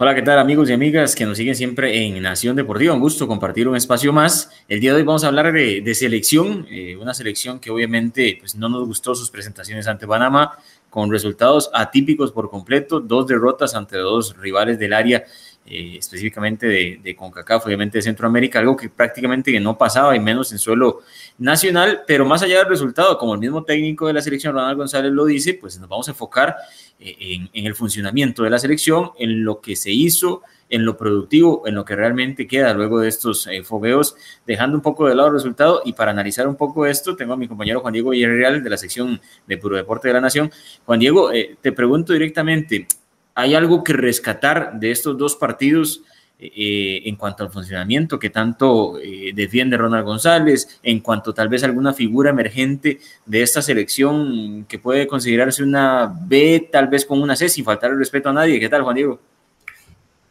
Hola, ¿qué tal amigos y amigas que nos siguen siempre en Nación Deportiva? Un gusto compartir un espacio más. El día de hoy vamos a hablar de, selección, eh, una selección que obviamente pues, no nos gustó sus presentaciones ante Panamá, con resultados atípicos por completo, dos derrotas ante dos rivales del área, eh, específicamente de, de, CONCACAF, obviamente de Centroamérica, algo que prácticamente no pasaba y menos en suelo nacional, pero más allá del resultado, como el mismo técnico de la selección, Ronald González, lo dice, pues nos vamos a enfocar en, el funcionamiento de la selección, en lo que se hizo, en lo productivo, en lo que realmente queda luego de estos eh, fogueos, dejando un poco de lado el resultado. Y para analizar un poco esto, tengo a mi compañero Juan Diego Villarreal de la sección de Puro Deporte de la Nación. Juan Diego, eh, te pregunto directamente, ¿hay algo que rescatar de estos dos partidos? Eh, en cuanto al funcionamiento que tanto eh, defiende Ronald González, en cuanto tal vez alguna figura emergente de esta selección que puede considerarse una B, tal vez con una C, sin faltar el respeto a nadie. ¿Qué tal, Juan Diego?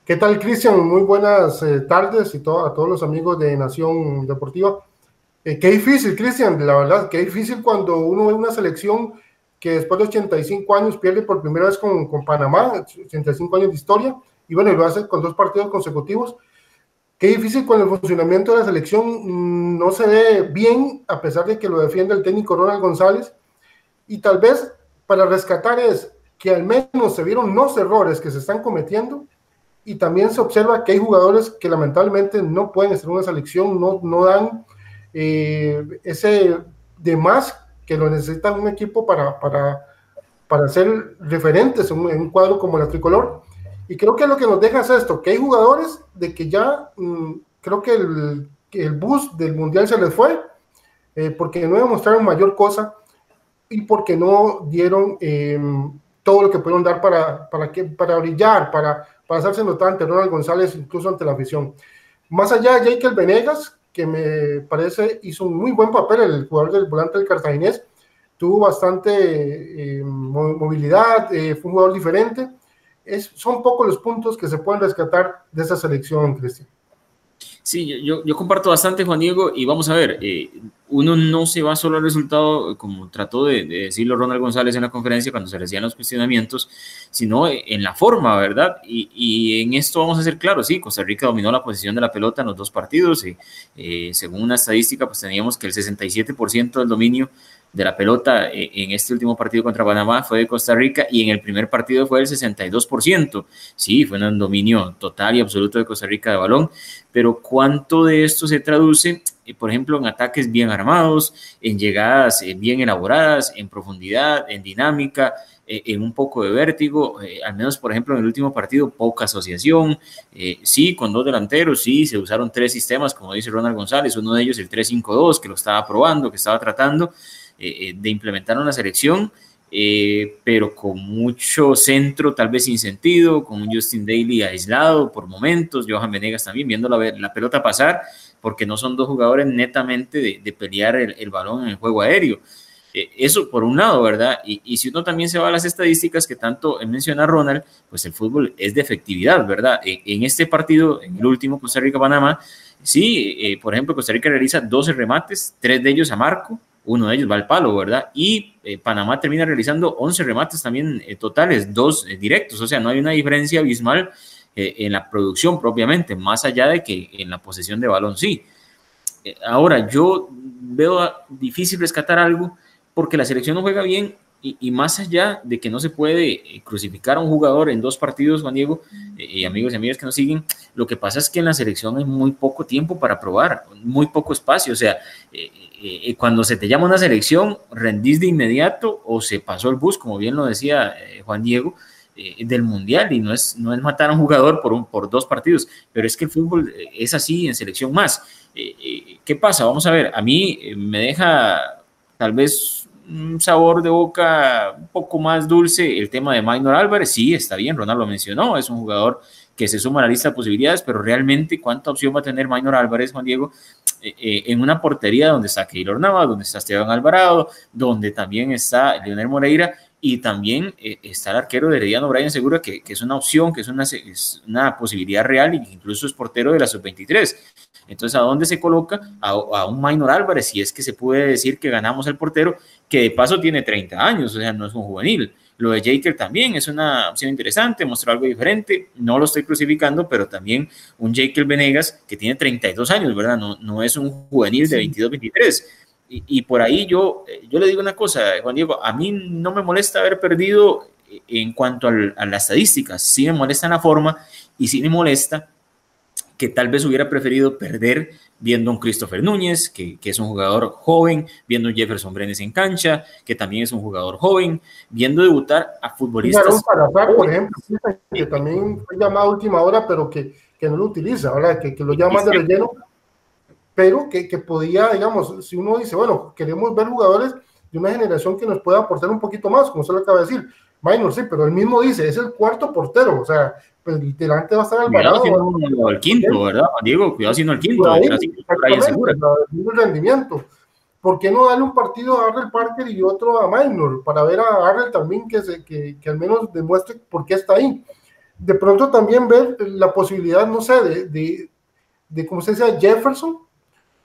¿Qué tal, Cristian? Muy buenas eh, tardes y a todos los amigos de Nación Deportiva. qué difícil, Cristian, la verdad, qué difícil cuando uno ve una selección que después de 85 años pierde por primera vez con, con Panamá, 85 años de historia, y bueno, lo hace con dos partidos consecutivos. Qué difícil con el funcionamiento de la selección mm, no se ve bien, a pesar de que lo defiende el técnico Ronald González. Y tal vez para rescatar es que al menos se vieron los errores que se están cometiendo y también se observa que hay jugadores que lamentablemente no pueden estar en una selección, no, no dan eh, ese de más que lo necesitan un equipo para, para, para ser referentes en un cuadro como la tricolor. Y creo que lo que nos deja es esto, que hay jugadores de que ya mm, creo que el, el, bus del Mundial se les fue, eh, porque no demostraron mayor cosa y porque no dieron em, todo lo que pudieron dar para, para, que, para brillar, para, para hacerse notar ante Ronald González, incluso ante la afición. Más allá de Venegas, que me parece hizo un muy buen papel, el jugador del volante del cartaginés, tuvo bastante em, movilidad, eh, fue un jugador diferente son pocos los puntos que se pueden rescatar de esa selección, Cristian. Sí, yo, yo, comparto bastante, Juan Diego, y vamos a ver, eh, uno no se va solo al resultado, como trató de, decirlo Ronald González en la conferencia cuando se le hacían los cuestionamientos, sino en la forma, ¿verdad? Y, y, en esto vamos a ser claros, sí, Costa Rica dominó la posición de la pelota en los dos partidos, y, eh, según una estadística, pues teníamos que el 67% del dominio de la pelota eh, en este último partido contra Panamá fue de Costa Rica y en el primer partido fue el 62%. Sí, fue un dominio total y absoluto de Costa Rica de balón, pero ¿cuánto de esto se traduce, eh, por ejemplo, en ataques bien armados, en llegadas eh, bien elaboradas, en profundidad, en dinámica? en un poco de vértigo, al menos por ejemplo en el último partido, poca asociación, sí, con dos delanteros, sí, se usaron tres sistemas, como dice Ronald González, uno de ellos el 3-5-2, que lo estaba probando, que estaba tratando, eh, eh, de implementar una selección, eh, pero con mucho centro, tal vez sin sentido, con Justin Daly aislado por momentos, Johan Venegas también viendo la, pelota pasar, porque no son dos jugadores netamente de, pelear el, balón en el juego aéreo. eso por un lado, ¿verdad? Y, si uno también se va a las estadísticas que tanto menciona Ronald, pues el fútbol es de efectividad, ¿verdad? en este partido, en el último Costa Rica-Panamá, sí, por ejemplo, Costa Rica realiza 12 remates, tres de ellos a marco, uno de ellos va al palo, ¿verdad? Y eh, Panamá termina realizando 11 remates también eh, totales, dos eh, directos, o sea, no hay una diferencia abismal en la producción propiamente, más allá de que en la posesión de balón sí. ahora, yo veo difícil rescatar algo porque la selección no juega bien y, más allá de que no se puede eh, crucificar a un jugador en dos partidos, Juan Diego, eh, y amigos y amigas que nos siguen, lo que pasa es que en la selección hay muy poco tiempo para probar, muy poco espacio. O sea, eh, cuando se te llama una selección, rendís de inmediato o se pasó el bus, como bien lo decía Juan Diego, del mundial y no es, no es matar a un jugador por, un, por dos partidos, pero es que el fútbol es así en selección más. ¿Qué pasa? Vamos a ver, a mí me deja tal vez un sabor de boca un poco más dulce el tema de Maynor Álvarez. Sí, está bien, Ronald lo mencionó, es un jugador que se suma a la lista de posibilidades, pero realmente cuánta opción va a tener Maynor Álvarez, Juan Diego, eh, eh, en una portería donde está Keylor Navas, donde está Esteban Alvarado, donde también está Leonel Moreira y también eh, está el arquero de Herediano Brian Segura, que, que, es una opción, que es una, es una posibilidad real que incluso es portero de la sub-23. Entonces, ¿a dónde se coloca? A, un Minor Álvarez, si es que se puede decir que ganamos el portero, que de paso tiene 30 años, o sea, no es un juvenil. Lo de Jekyll también es una opción interesante, mostró algo diferente. No lo estoy crucificando, pero también un Jekyll Venegas que tiene 32 años, ¿verdad? No, no es un juvenil de 22, 23. Y, por ahí yo, yo le digo una cosa, Juan Diego, a mí no me molesta haber perdido en cuanto a las estadísticas, sí me molesta la forma y sí me molesta que tal vez hubiera preferido perder viendo a un Christopher Núñez, que, que, es un jugador joven, viendo a Jefferson Brenes en cancha, que también es un jugador joven, viendo debutar a futbolistas. Salazar, por ejemplo, que también fue llamado a última hora, pero que, que no lo utiliza, ¿verdad? Que, que lo llama de relleno, pero que, que podía, digamos, si uno dice, bueno, queremos ver jugadores de una generación que nos pueda aportar un poquito más, como usted lo acaba de decir, Minor, sí, pero él mismo dice, es el cuarto portero, o sea, pues literalmente va a estar Alvarado. Cuidado el quinto, ¿verdad? Diego, cuidado siendo el quinto. Ahí, el rendimiento. ¿Por qué no darle un partido a Arrel Parker y otro a Minor? Para ver a Arrel también que, se, que, que, al menos demuestre por qué está ahí. De pronto también ver la posibilidad, no sé, de, de, de como se dice, Jefferson,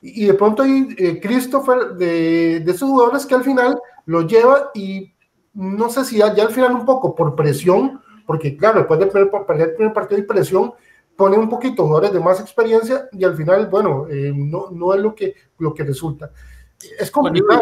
y de pronto hay eh, Christopher, de, de esos jugadores que al final lo lleva y no sé si ya, al final un poco por presión, porque claro, después de perder, el primer partido de presión, pone un poquito jugadores de más experiencia y al final, bueno, eh, no, no es lo que, lo que resulta. Es complicado.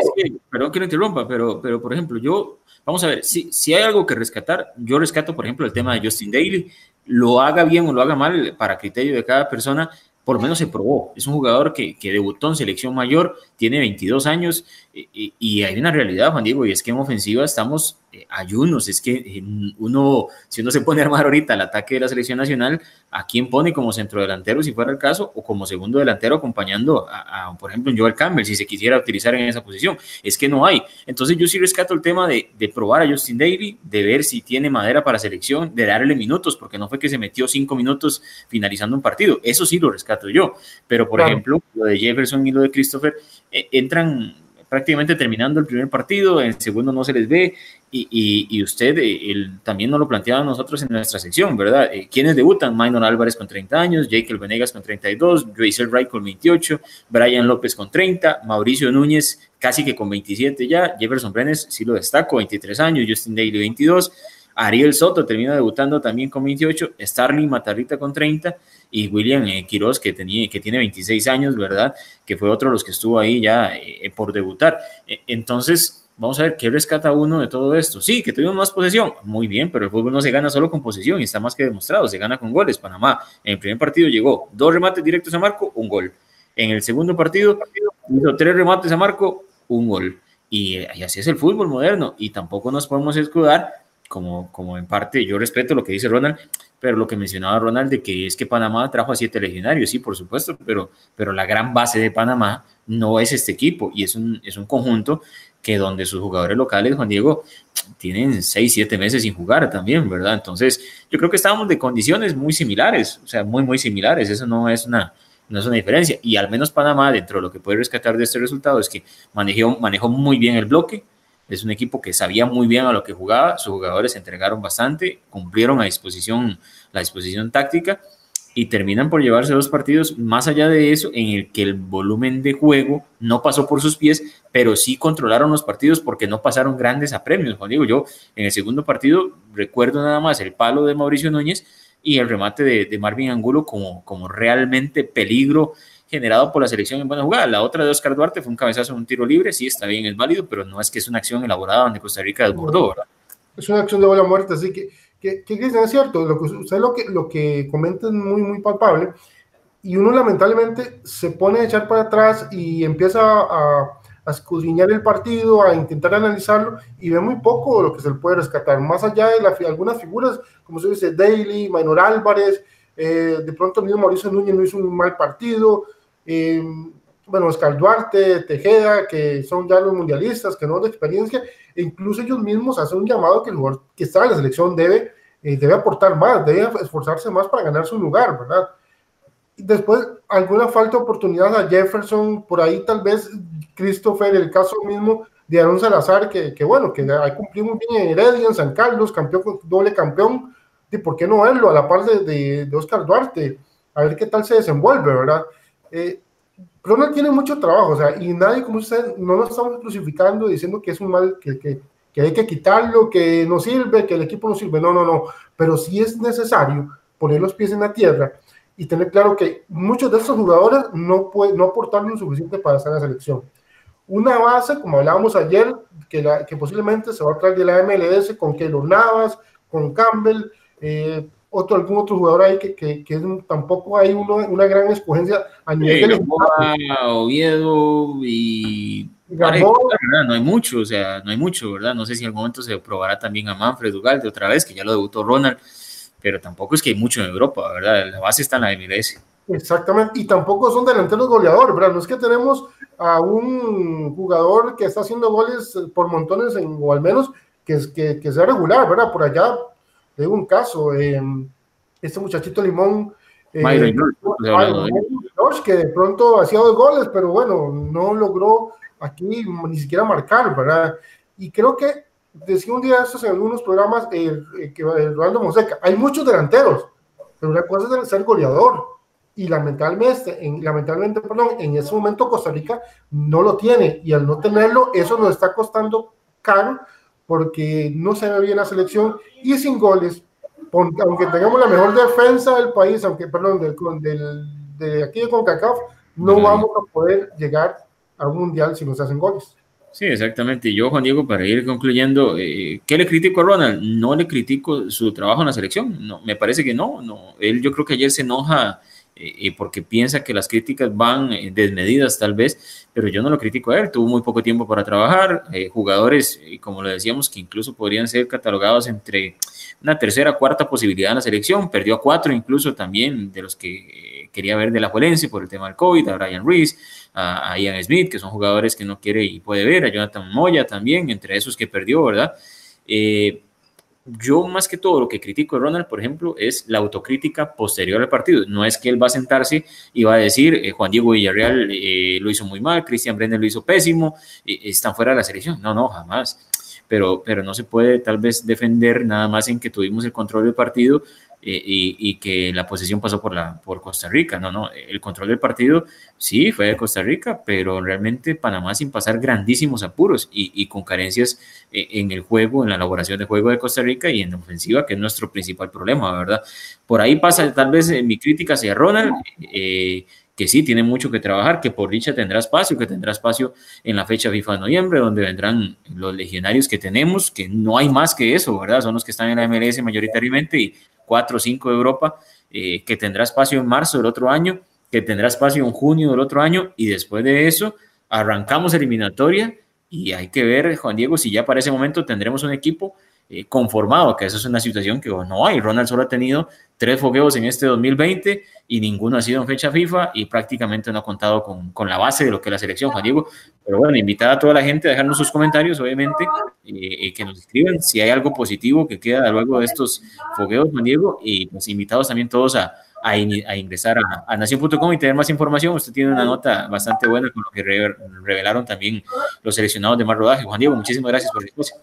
perdón que no interrumpa, pero, pero por ejemplo, yo, vamos a ver, si, si hay algo que rescatar, yo rescato, por ejemplo, el tema de Justin Daly, lo haga bien o lo haga mal, para criterio de cada persona, por lo menos se probó. Es un jugador que, que debutó en selección mayor, tiene 22 años y, y, hay una realidad, Juan Diego, y es que en ofensiva estamos ayunos. Es que uno, si uno se pone a armar ahorita el ataque de la selección nacional, ¿a quién pone como centro delantero si fuera el caso? O como segundo delantero acompañando a, por ejemplo, Joel Campbell, si se quisiera utilizar en esa posición. Es que no hay. Entonces yo sí rescato el tema de, de probar a Justin Daly, de ver si tiene madera para selección, de darle minutos, porque no fue que se metió cinco minutos finalizando un partido. Eso sí lo rescato yo. Pero, por ejemplo, lo de Jefferson y lo de Christopher eh, entran prácticamente terminando el primer partido, en el segundo no se les ve, y, y, usted eh, también nos lo planteaba nosotros en nuestra sección, ¿verdad? Eh, ¿Quiénes debutan? Minor Álvarez con 30 años, Jake Venegas con 32, Joyce Wright con 28, Brian López con 30, Mauricio Núñez casi que con 27 ya, Jefferson Brenes sí lo destaco, 23 años, Justin Daly 22, Ariel Soto termina debutando también con 28, Starling Matarrita con 30 y William eh, Quiroz que, tenía, que tiene 26 años, ¿verdad? Que fue otro de los que estuvo ahí ya eh, por debutar. E, entonces, vamos a ver qué rescata uno de todo esto. Sí, que tuvimos más posesión, muy bien, pero el fútbol no se gana solo con posesión y está más que demostrado, se gana con goles. Panamá en el primer partido llegó dos remates directos a Marco, un gol. En el segundo partido hizo tres remates a Marco, un gol. Y, eh, y así es el fútbol moderno y tampoco nos podemos escudar como, como en parte yo respeto lo que dice Ronald, pero lo que mencionaba Ronald de que es que Panamá trajo a siete legionarios, sí, por supuesto, pero, pero la gran base de Panamá no es este equipo y es un, es un conjunto que donde sus jugadores locales, Juan Diego, tienen seis, siete meses sin jugar también, ¿verdad? Entonces, yo creo que estábamos de condiciones muy similares, o sea, muy, muy similares, eso no es una, no es una diferencia. Y al menos Panamá, dentro de lo que puede rescatar de este resultado, es que manejó, manejó muy bien el bloque, es un equipo que sabía muy bien a lo que jugaba, sus jugadores se entregaron bastante, cumplieron a disposición la disposición táctica y terminan por llevarse dos partidos más allá de eso en el que el volumen de juego no pasó por sus pies, pero sí controlaron los partidos porque no pasaron grandes apremios. Juan digo, yo en el segundo partido recuerdo nada más el palo de Mauricio Núñez y el remate de, de Marvin Angulo como, como realmente peligro generado por la selección en buena jugada. La otra de Oscar Duarte fue un cabezazo en un tiro libre, sí, está bien, es válido, pero no es que es una acción elaborada donde Costa Rica desbordó, ¿verdad? Es una acción de bola muerta, así que, que, que es cierto, lo que, usted lo que, lo que es muy, muy palpable, y uno lamentablemente se pone a echar para atrás y empieza a, a escudriñar el partido, a intentar analizarlo, y ve muy poco lo que se le puede rescatar, más allá de la, algunas figuras, como se dice, Daly, Maynor Álvarez, eh, de pronto mismo Mauricio Núñez no hizo un mal partido, eh, bueno, Oscar Duarte, Tejeda, que son ya los mundialistas, que no de experiencia, e incluso ellos mismos hacen un llamado que el jugador que está en la selección debe, eh, debe aportar más, debe esforzarse más para ganar su lugar, ¿verdad? Después, alguna falta de oportunidad a Jefferson, por ahí tal vez Christopher, el caso mismo de Aaron Salazar, que, que bueno, que ha cumplido muy bien en Heredia, en San Carlos, campeón, doble campeón, y por qué no verlo a la par de, de, Oscar Duarte, a ver qué tal se desenvuelve, ¿verdad? Eh, Ronald tiene mucho trabajo, o sea, y nadie como usted, no nos estamos crucificando diciendo que es un mal, que, que, que hay que quitarlo, que no sirve, que el equipo no sirve. No, no, no. Pero sí es necesario poner los pies en la tierra y tener claro que muchos de estos jugadores no, pueden, no aportaron lo suficiente para estar en la selección. Una base, como hablábamos ayer, que, la, que posiblemente se va a traer de la MLS con Keylor Navas, con Campbell, eh, otro, algún otro jugador ahí que, que, que tampoco hay uno, una gran escogencia a nivel de Oviedo y no hay mucho, o sea, no hay mucho, ¿verdad? No sé si en algún momento se probará también a Manfred Ugalde otra vez, que ya lo debutó Ronald, pero tampoco es que hay mucho en Europa, ¿verdad? La base está en la MLS. Exactamente, y tampoco son delanteros goleadores, ¿verdad? No es que tenemos a un jugador que está haciendo goles por montones, en, o al menos que, que, que sea regular, ¿verdad? Por allá tengo un caso, eh, este muchachito Limón, eh, George, que de pronto hacía dos goles, pero bueno, no logró aquí ni siquiera marcar, ¿verdad? Y creo que decía un día estos en algunos programas eh, eh que Rolando Monseca, hay muchos delanteros, pero una cosa es ser goleador. Y lamentablemente, en, lamentablemente, perdón, en ese momento Costa Rica no lo tiene. Y al no tenerlo, eso nos está costando caro porque no se ve bien la selección y sin goles, aunque tengamos la mejor defensa del país, aunque, perdón, del, de aquí de CONCACAF, no vamos a poder llegar a un mundial si nos hacen goles. Sí, exactamente. Yo, Juan Diego, para ir concluyendo, eh, ¿qué le critico a Ronald? No le critico su trabajo en la selección. No, me parece que no, no. Él, yo creo que ayer se enoja eh, porque piensa que las críticas van eh, desmedidas tal vez, pero yo no lo critico a él, tuvo muy poco tiempo para trabajar, eh, jugadores, como lo decíamos, que incluso podrían ser catalogados entre una tercera, cuarta posibilidad en la selección, perdió a cuatro incluso también de los que quería ver de la Juelense por el tema del COVID, a Brian Reese, a, Ian Smith, que son jugadores que no quiere y puede ver, a Jonathan Moya también, entre esos que perdió, ¿verdad? Yo más que todo lo que critico de Ronald, por ejemplo, es la autocrítica posterior al partido. No es que él va a sentarse y va a decir, eh, Juan Diego Villarreal eh, lo hizo muy mal, Cristian Brenner lo hizo pésimo, eh, están fuera de la selección. No, no, jamás. Pero, pero no se puede tal vez defender nada más en que tuvimos el control del partido eh, y, que la posesión pasó por, la, por Costa Rica. No, no, el control del partido sí fue de Costa Rica, pero realmente Panamá sin pasar grandísimos apuros y, con carencias eh, en el juego, en la elaboración de juego de Costa Rica y en la ofensiva, que es nuestro principal problema, ¿verdad? Por ahí pasa tal vez mi crítica hacia Ronald. Eh, que sí tiene mucho que trabajar, que por dicha tendrá espacio, que tendrá espacio en la fecha FIFA de noviembre, donde vendrán los legionarios que tenemos, que no hay más que eso, ¿verdad? Son los que están en la MLS mayoritariamente y 4 o 5 de Europa, eh, que tendrá espacio en marzo del otro año, que tendrá espacio en junio del otro año, y después de eso arrancamos eliminatoria y hay que ver, Juan Diego, si ya para ese momento tendremos un equipo eh, conformado, que esa es una situación que no hay. Ronald solo ha tenido tres fogueos en este 2020 y ninguno ha sido en fecha FIFA y prácticamente no ha contado con, con la base de lo que es la selección, Juan Diego. Pero bueno, invitar a toda la gente a dejarnos sus comentarios, obviamente, y que nos escriban si hay algo positivo que queda luego de estos fogueos, Juan Diego, y pues invitados también todos a, a, ingresar a, a nación.com y tener más información. Usted tiene una nota bastante buena con lo que revelaron también los seleccionados de más rodaje. Juan Diego, muchísimas gracias por el espacio.